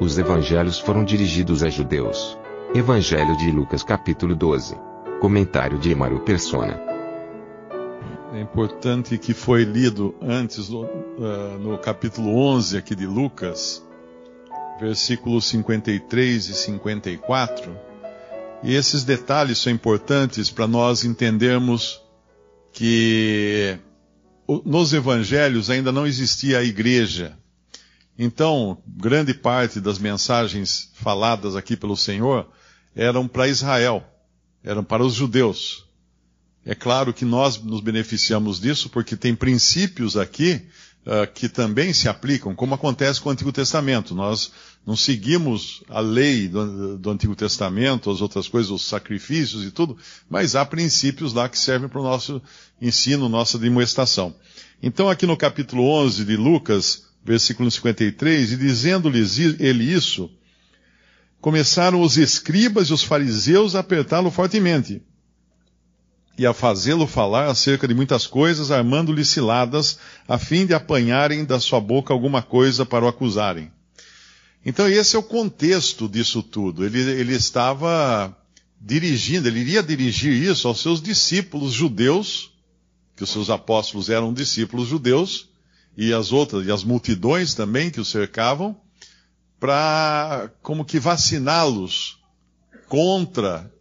Os evangelhos foram dirigidos a judeus. Evangelho de Lucas capítulo 12. Comentário de Emaro Persona. É importante que foi lido antes no, uh, no capítulo 11 aqui de Lucas, versículos 53 e 54. E esses detalhes são importantes para nós entendermos que nos evangelhos ainda não existia a igreja. Então, grande parte das mensagens faladas aqui pelo Senhor eram para Israel, eram para os judeus. É claro que nós nos beneficiamos disso porque tem princípios aqui uh, que também se aplicam, como acontece com o Antigo Testamento. Nós não seguimos a lei do, do, Antigo Testamento, as outras coisas, os sacrifícios e tudo, mas há princípios lá que servem para o nosso ensino, nossa demonstração. Então, aqui no capítulo 11 de Lucas, versículo 53, e dizendo-lhes ele isso, começaram os escribas e os fariseus a apertá-lo fortemente e a fazê-lo falar acerca de muitas coisas, armando-lhe ciladas, a fim de apanharem da sua boca alguma coisa para o acusarem. Então esse é o contexto disso tudo. Ele, ele estava dirigindo, ele iria dirigir isso aos seus discípulos judeus, que os seus apóstolos eram discípulos judeus, e as outras, e as multidões também que o cercavam, para como que vaciná-los contra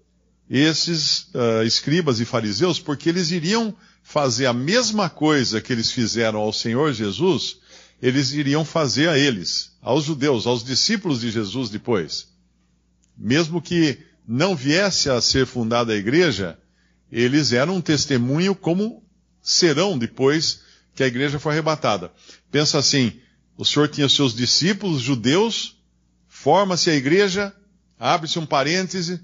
esses uh, escribas e fariseus, porque eles iriam fazer a mesma coisa que eles fizeram ao Senhor Jesus, eles iriam fazer a eles, aos judeus, aos discípulos de Jesus depois. Mesmo que não viesse a ser fundada a igreja, eles eram um testemunho como serão depois que a igreja for arrebatada. Pensa assim, o Senhor tinha seus discípulos judeus, forma-se a igreja, abre-se um parêntese,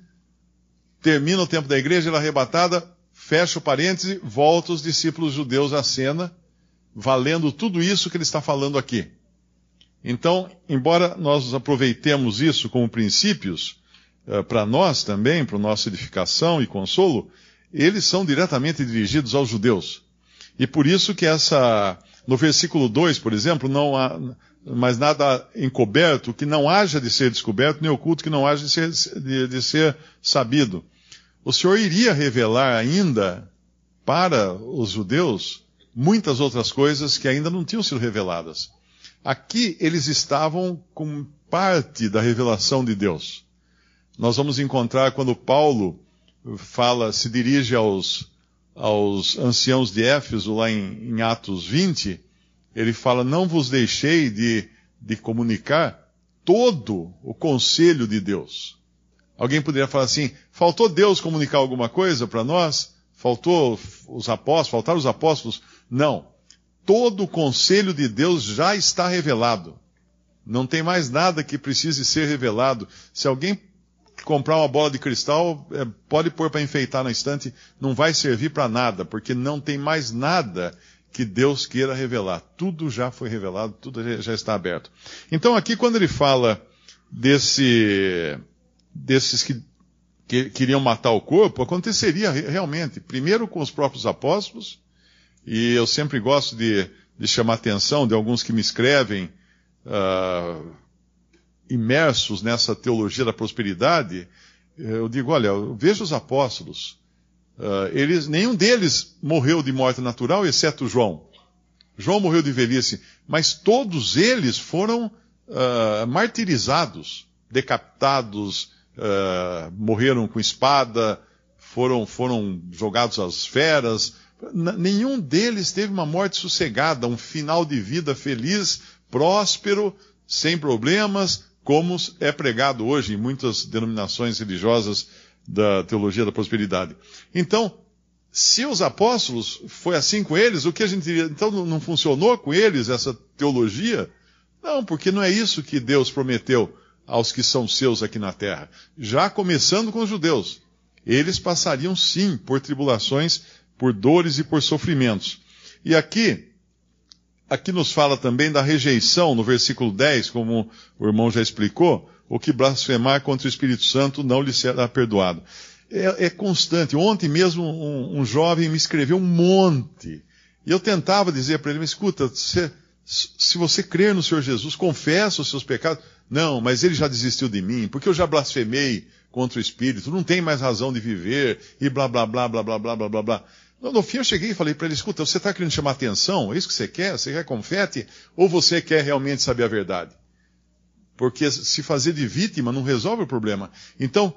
termina o tempo da igreja, ela é arrebatada, fecha o parêntese, volta os discípulos judeus à cena, valendo tudo isso que ele está falando aqui. Então, embora nós aproveitemos isso como princípios, uh, para nós também, para nossa edificação e consolo, eles são diretamente dirigidos aos judeus. E por isso que essa, no versículo 2, por exemplo, não há mais nada encoberto que não haja de ser descoberto, nem oculto que não haja de ser, de, de ser sabido. O Senhor iria revelar ainda para os judeus muitas outras coisas que ainda não tinham sido reveladas. Aqui eles estavam com parte da revelação de Deus. Nós vamos encontrar quando Paulo fala, se dirige aos, aos anciãos de Éfeso, lá em, em Atos 20, ele fala: Não vos deixei de, de comunicar todo o conselho de Deus. Alguém poderia falar assim: faltou Deus comunicar alguma coisa para nós? Faltou os apóstolos? Faltaram os apóstolos? Não. Todo o conselho de Deus já está revelado. Não tem mais nada que precise ser revelado. Se alguém comprar uma bola de cristal, é, pode pôr para enfeitar na estante, não vai servir para nada, porque não tem mais nada que Deus queira revelar. Tudo já foi revelado, tudo já está aberto. Então aqui quando ele fala desse, desses que, que queriam matar o corpo, aconteceria realmente, primeiro com os próprios apóstolos, e eu sempre gosto de, de chamar atenção de alguns que me escrevem, uh, imersos nessa teologia da prosperidade, eu digo, olha, veja os apóstolos, Uh, eles, nenhum deles morreu de morte natural, exceto João. João morreu de velhice, mas todos eles foram uh, martirizados, decapitados, uh, morreram com espada, foram, foram jogados às feras. Nenhum deles teve uma morte sossegada, um final de vida feliz, próspero, sem problemas, como é pregado hoje em muitas denominações religiosas da teologia da prosperidade. Então, se os apóstolos foi assim com eles, o que a gente diria? Então não funcionou com eles essa teologia? Não, porque não é isso que Deus prometeu aos que são seus aqui na terra. Já começando com os judeus. Eles passariam sim por tribulações, por dores e por sofrimentos. E aqui, aqui nos fala também da rejeição, no versículo 10, como o irmão já explicou, o que blasfemar contra o Espírito Santo não lhe será perdoado. É, é constante. Ontem mesmo um, um, jovem me escreveu um monte. E eu tentava dizer para ele, escuta, você se você crer no Senhor Jesus, confessa os seus pecados. Não, mas ele já desistiu de mim, porque eu já blasfemei contra o Espírito, não tem mais razão de viver, e blá, blá, blá, blá, blá, blá, blá, blá, blá. No, no fim eu cheguei e falei para ele, escuta, você está querendo chamar atenção? É isso que você quer? Você quer confete? Ou você quer realmente saber a verdade? Porque se fazer de vítima não resolve o problema. Então,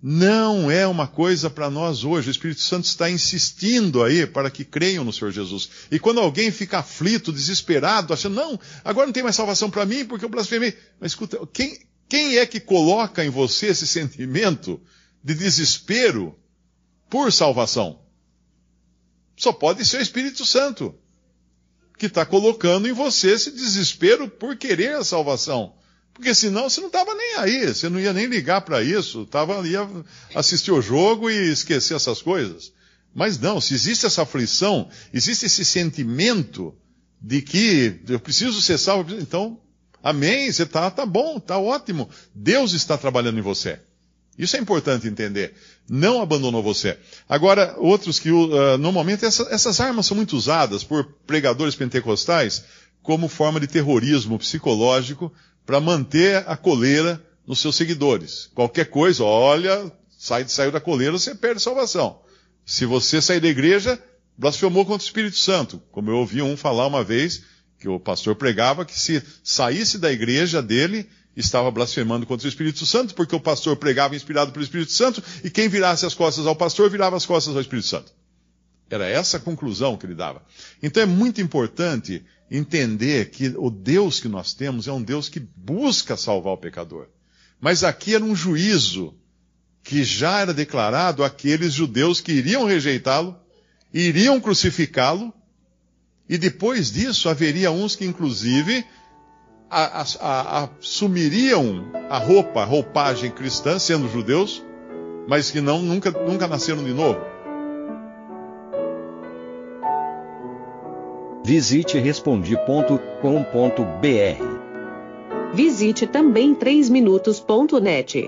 não é uma coisa para nós hoje. O Espírito Santo está insistindo aí para que creiam no Senhor Jesus. E quando alguém fica aflito, desesperado, achando, não, agora não tem mais salvação para mim porque eu blasfemei. Mas escuta, quem, quem é que coloca em você esse sentimento de desespero por salvação? Só pode ser o Espírito Santo, que está colocando em você esse desespero por querer a salvação. Porque senão você não estava nem aí, você não ia nem ligar para isso, tava, ia assistir o jogo e esquecer essas coisas. Mas não, se existe essa aflição, existe esse sentimento de que eu preciso ser salvo, então, amém, você está tá bom, está ótimo. Deus está trabalhando em você. Isso é importante entender. Não abandonou você. Agora, outros que, uh, normalmente, essa, essas armas são muito usadas por pregadores pentecostais como forma de terrorismo psicológico para manter a coleira nos seus seguidores. Qualquer coisa, olha, sai, saiu da coleira, você perde salvação. Se você sair da igreja, blasfemou contra o Espírito Santo. Como eu ouvi um falar uma vez, que o pastor pregava, que se saísse da igreja dele, estava blasfemando contra o Espírito Santo, porque o pastor pregava inspirado pelo Espírito Santo, e quem virasse as costas ao pastor, virava as costas ao Espírito Santo. Era essa a conclusão que ele dava. Então é muito importante entender que o Deus que nós temos é um Deus que busca salvar o pecador. Mas aqui era um juízo que já era declarado àqueles judeus que iriam rejeitá-lo, iriam crucificá-lo, e depois disso haveria uns que, inclusive, a, a, a, assumiriam a roupa, a roupagem cristã, sendo judeus, mas que não, nunca, nunca nasceram de novo. Visite respondi.com.br. Visite também 3minutos.net.